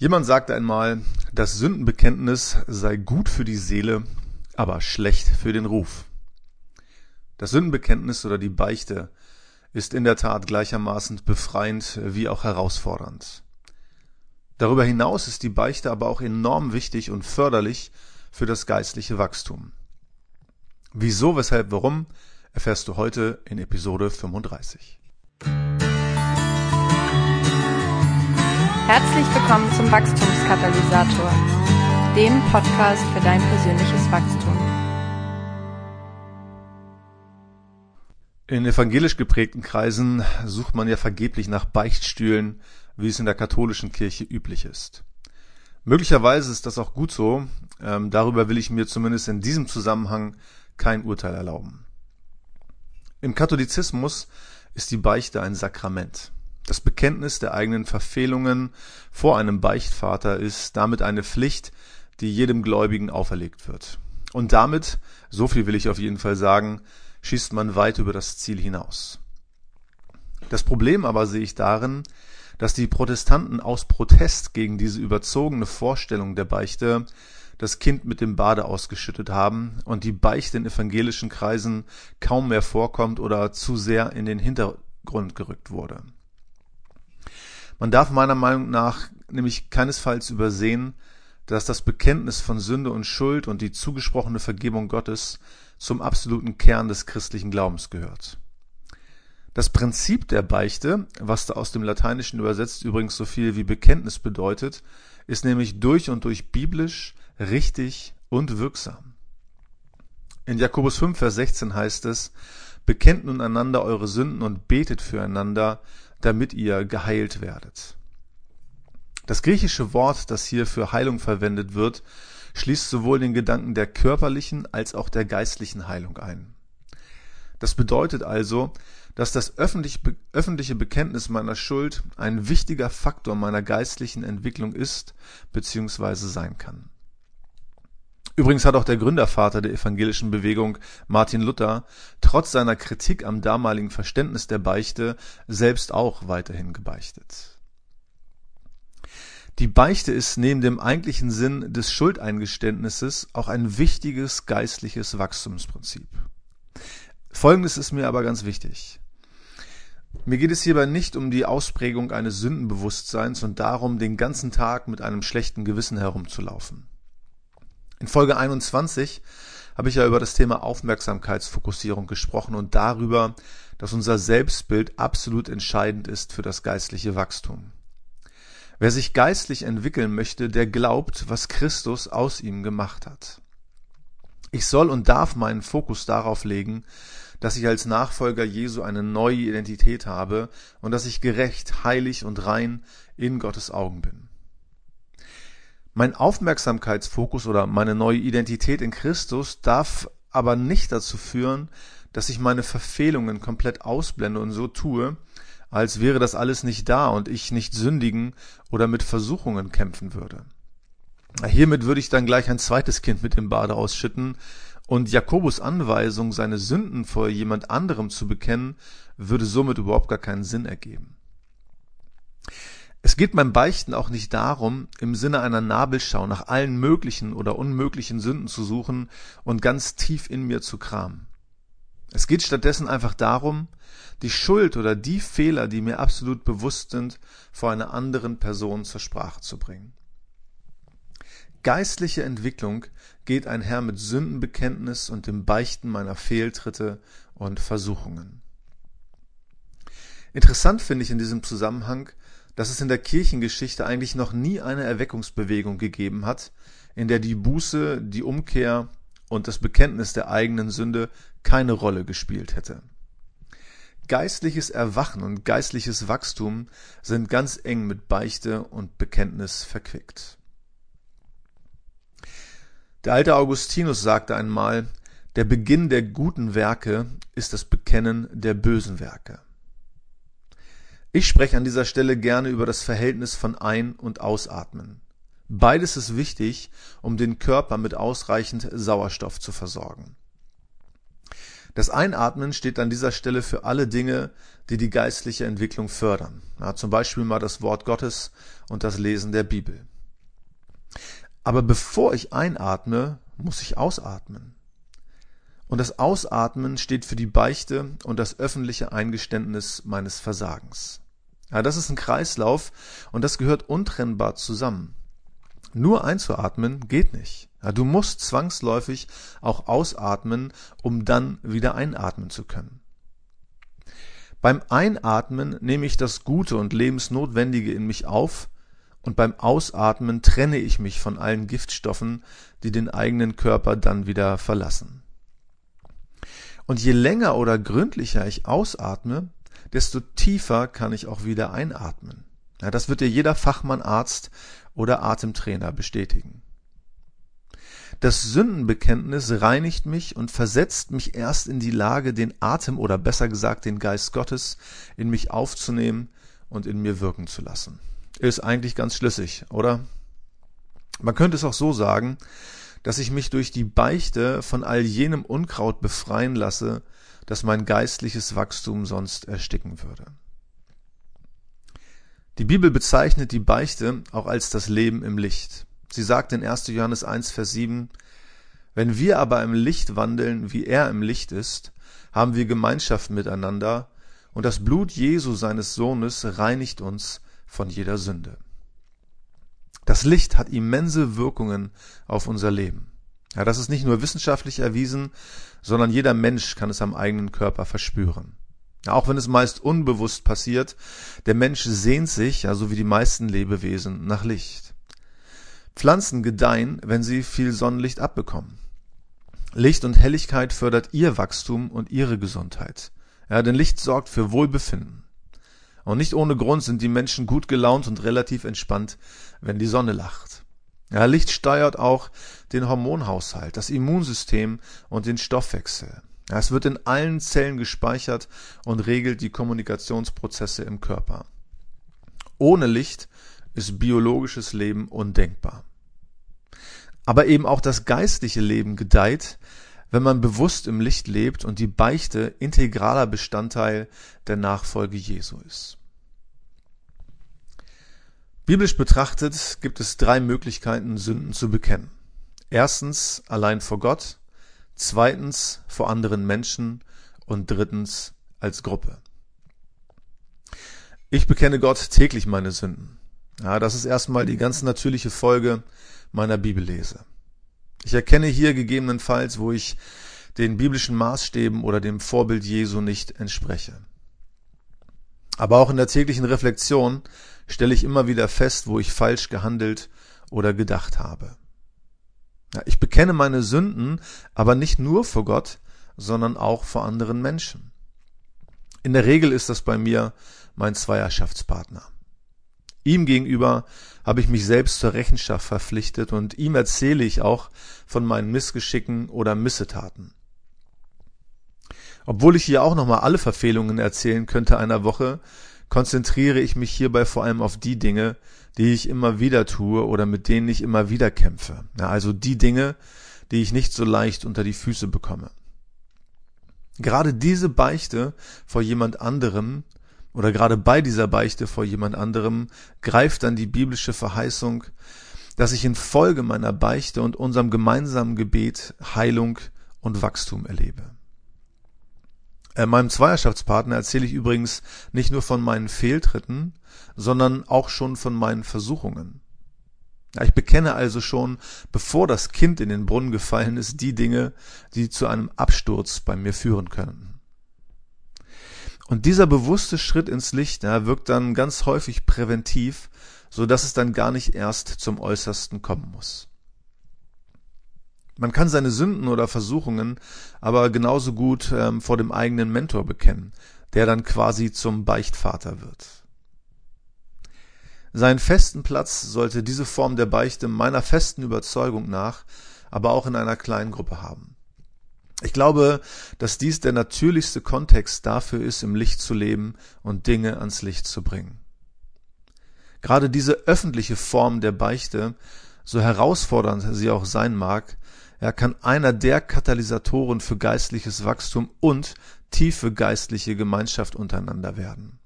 Jemand sagte einmal, das Sündenbekenntnis sei gut für die Seele, aber schlecht für den Ruf. Das Sündenbekenntnis oder die Beichte ist in der Tat gleichermaßen befreiend wie auch herausfordernd. Darüber hinaus ist die Beichte aber auch enorm wichtig und förderlich für das geistliche Wachstum. Wieso, weshalb, warum, erfährst du heute in Episode 35. Herzlich willkommen zum Wachstumskatalysator, dem Podcast für dein persönliches Wachstum. In evangelisch geprägten Kreisen sucht man ja vergeblich nach Beichtstühlen, wie es in der katholischen Kirche üblich ist. Möglicherweise ist das auch gut so, ähm, darüber will ich mir zumindest in diesem Zusammenhang kein Urteil erlauben. Im Katholizismus ist die Beichte ein Sakrament. Das Bekenntnis der eigenen Verfehlungen vor einem Beichtvater ist damit eine Pflicht, die jedem Gläubigen auferlegt wird. Und damit, so viel will ich auf jeden Fall sagen, schießt man weit über das Ziel hinaus. Das Problem aber sehe ich darin, dass die Protestanten aus Protest gegen diese überzogene Vorstellung der Beichte das Kind mit dem Bade ausgeschüttet haben und die Beichte in evangelischen Kreisen kaum mehr vorkommt oder zu sehr in den Hintergrund gerückt wurde. Man darf meiner Meinung nach nämlich keinesfalls übersehen, dass das Bekenntnis von Sünde und Schuld und die zugesprochene Vergebung Gottes zum absoluten Kern des christlichen Glaubens gehört. Das Prinzip der Beichte, was da aus dem Lateinischen übersetzt übrigens so viel wie Bekenntnis bedeutet, ist nämlich durch und durch biblisch, richtig und wirksam. In Jakobus 5, Vers 16 heißt es, Bekennt nun einander eure Sünden und betet füreinander, damit ihr geheilt werdet. Das griechische Wort, das hier für Heilung verwendet wird, schließt sowohl den Gedanken der körperlichen als auch der geistlichen Heilung ein. Das bedeutet also, dass das öffentliche Bekenntnis meiner Schuld ein wichtiger Faktor meiner geistlichen Entwicklung ist bzw. sein kann. Übrigens hat auch der Gründervater der evangelischen Bewegung, Martin Luther, trotz seiner Kritik am damaligen Verständnis der Beichte selbst auch weiterhin gebeichtet. Die Beichte ist neben dem eigentlichen Sinn des Schuldeingeständnisses auch ein wichtiges geistliches Wachstumsprinzip. Folgendes ist mir aber ganz wichtig. Mir geht es hierbei nicht um die Ausprägung eines Sündenbewusstseins und darum, den ganzen Tag mit einem schlechten Gewissen herumzulaufen. In Folge 21 habe ich ja über das Thema Aufmerksamkeitsfokussierung gesprochen und darüber, dass unser Selbstbild absolut entscheidend ist für das geistliche Wachstum. Wer sich geistlich entwickeln möchte, der glaubt, was Christus aus ihm gemacht hat. Ich soll und darf meinen Fokus darauf legen, dass ich als Nachfolger Jesu eine neue Identität habe und dass ich gerecht, heilig und rein in Gottes Augen bin. Mein Aufmerksamkeitsfokus oder meine neue Identität in Christus darf aber nicht dazu führen, dass ich meine Verfehlungen komplett ausblende und so tue, als wäre das alles nicht da und ich nicht sündigen oder mit Versuchungen kämpfen würde. Hiermit würde ich dann gleich ein zweites Kind mit dem Bade ausschütten und Jakobus Anweisung, seine Sünden vor jemand anderem zu bekennen, würde somit überhaupt gar keinen Sinn ergeben. Es geht beim Beichten auch nicht darum, im Sinne einer Nabelschau nach allen möglichen oder unmöglichen Sünden zu suchen und ganz tief in mir zu kramen. Es geht stattdessen einfach darum, die Schuld oder die Fehler, die mir absolut bewusst sind, vor einer anderen Person zur Sprache zu bringen. Geistliche Entwicklung geht einher mit Sündenbekenntnis und dem Beichten meiner Fehltritte und Versuchungen. Interessant finde ich in diesem Zusammenhang, dass es in der Kirchengeschichte eigentlich noch nie eine Erweckungsbewegung gegeben hat, in der die Buße, die Umkehr und das Bekenntnis der eigenen Sünde keine Rolle gespielt hätte. Geistliches Erwachen und geistliches Wachstum sind ganz eng mit Beichte und Bekenntnis verquickt. Der alte Augustinus sagte einmal, der Beginn der guten Werke ist das Bekennen der bösen Werke. Ich spreche an dieser Stelle gerne über das Verhältnis von Ein- und Ausatmen. Beides ist wichtig, um den Körper mit ausreichend Sauerstoff zu versorgen. Das Einatmen steht an dieser Stelle für alle Dinge, die die geistliche Entwicklung fördern. Ja, zum Beispiel mal das Wort Gottes und das Lesen der Bibel. Aber bevor ich einatme, muss ich ausatmen. Und das Ausatmen steht für die Beichte und das öffentliche Eingeständnis meines Versagens. Ja, das ist ein Kreislauf und das gehört untrennbar zusammen. Nur einzuatmen geht nicht. Ja, du musst zwangsläufig auch ausatmen, um dann wieder einatmen zu können. Beim Einatmen nehme ich das Gute und Lebensnotwendige in mich auf und beim Ausatmen trenne ich mich von allen Giftstoffen, die den eigenen Körper dann wieder verlassen. Und je länger oder gründlicher ich ausatme, desto tiefer kann ich auch wieder einatmen. Ja, das wird dir jeder Fachmann, Arzt oder Atemtrainer bestätigen. Das Sündenbekenntnis reinigt mich und versetzt mich erst in die Lage, den Atem oder besser gesagt den Geist Gottes in mich aufzunehmen und in mir wirken zu lassen. Ist eigentlich ganz schlüssig, oder? Man könnte es auch so sagen, dass ich mich durch die Beichte von all jenem Unkraut befreien lasse, das mein geistliches Wachstum sonst ersticken würde. Die Bibel bezeichnet die Beichte auch als das Leben im Licht. Sie sagt in 1. Johannes 1, Vers 7, Wenn wir aber im Licht wandeln, wie er im Licht ist, haben wir Gemeinschaft miteinander, und das Blut Jesu seines Sohnes reinigt uns von jeder Sünde. Das Licht hat immense Wirkungen auf unser Leben. Ja, das ist nicht nur wissenschaftlich erwiesen, sondern jeder Mensch kann es am eigenen Körper verspüren. Ja, auch wenn es meist unbewusst passiert, der Mensch sehnt sich, ja, so wie die meisten Lebewesen, nach Licht. Pflanzen gedeihen, wenn sie viel Sonnenlicht abbekommen. Licht und Helligkeit fördert ihr Wachstum und ihre Gesundheit. Ja, denn Licht sorgt für Wohlbefinden. Und nicht ohne Grund sind die Menschen gut gelaunt und relativ entspannt, wenn die Sonne lacht. Ja, Licht steuert auch den Hormonhaushalt, das Immunsystem und den Stoffwechsel. Ja, es wird in allen Zellen gespeichert und regelt die Kommunikationsprozesse im Körper. Ohne Licht ist biologisches Leben undenkbar. Aber eben auch das geistliche Leben gedeiht, wenn man bewusst im Licht lebt und die Beichte integraler Bestandteil der Nachfolge Jesu ist. Biblisch betrachtet gibt es drei Möglichkeiten, Sünden zu bekennen. Erstens allein vor Gott, zweitens vor anderen Menschen und drittens als Gruppe. Ich bekenne Gott täglich meine Sünden. Ja, das ist erstmal die ganz natürliche Folge meiner Bibellese. Ich erkenne hier gegebenenfalls, wo ich den biblischen Maßstäben oder dem Vorbild Jesu nicht entspreche. Aber auch in der täglichen Reflexion stelle ich immer wieder fest, wo ich falsch gehandelt oder gedacht habe. Ich bekenne meine Sünden, aber nicht nur vor Gott, sondern auch vor anderen Menschen. In der Regel ist das bei mir mein Zweierschaftspartner. Ihm gegenüber habe ich mich selbst zur Rechenschaft verpflichtet und ihm erzähle ich auch von meinen Missgeschicken oder Missetaten. Obwohl ich hier auch nochmal alle Verfehlungen erzählen könnte einer Woche, konzentriere ich mich hierbei vor allem auf die Dinge, die ich immer wieder tue oder mit denen ich immer wieder kämpfe. Ja, also die Dinge, die ich nicht so leicht unter die Füße bekomme. Gerade diese Beichte vor jemand anderem oder gerade bei dieser Beichte vor jemand anderem greift dann die biblische Verheißung, dass ich infolge meiner Beichte und unserem gemeinsamen Gebet Heilung und Wachstum erlebe. Äh, meinem Zweierschaftspartner erzähle ich übrigens nicht nur von meinen Fehltritten, sondern auch schon von meinen Versuchungen. Ja, ich bekenne also schon, bevor das Kind in den Brunnen gefallen ist, die Dinge, die zu einem Absturz bei mir führen können. Und dieser bewusste Schritt ins Licht ja, wirkt dann ganz häufig präventiv, so dass es dann gar nicht erst zum Äußersten kommen muss. Man kann seine Sünden oder Versuchungen aber genauso gut ähm, vor dem eigenen Mentor bekennen, der dann quasi zum Beichtvater wird. Seinen festen Platz sollte diese Form der Beichte meiner festen Überzeugung nach aber auch in einer kleinen Gruppe haben. Ich glaube, dass dies der natürlichste Kontext dafür ist, im Licht zu leben und Dinge ans Licht zu bringen. Gerade diese öffentliche Form der Beichte, so herausfordernd sie auch sein mag, er kann einer der Katalysatoren für geistliches Wachstum und tiefe geistliche Gemeinschaft untereinander werden.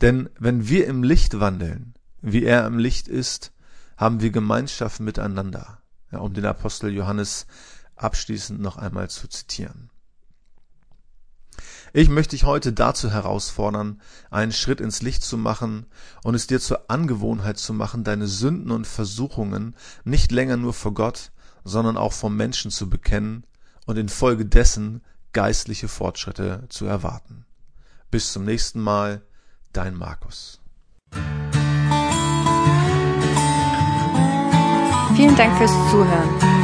Denn wenn wir im Licht wandeln, wie er im Licht ist, haben wir Gemeinschaft miteinander, ja, um den Apostel Johannes abschließend noch einmal zu zitieren. Ich möchte dich heute dazu herausfordern, einen Schritt ins Licht zu machen und es dir zur Angewohnheit zu machen, deine Sünden und Versuchungen nicht länger nur vor Gott, sondern auch vor Menschen zu bekennen und infolgedessen geistliche Fortschritte zu erwarten. Bis zum nächsten Mal, dein Markus. Vielen Dank fürs Zuhören.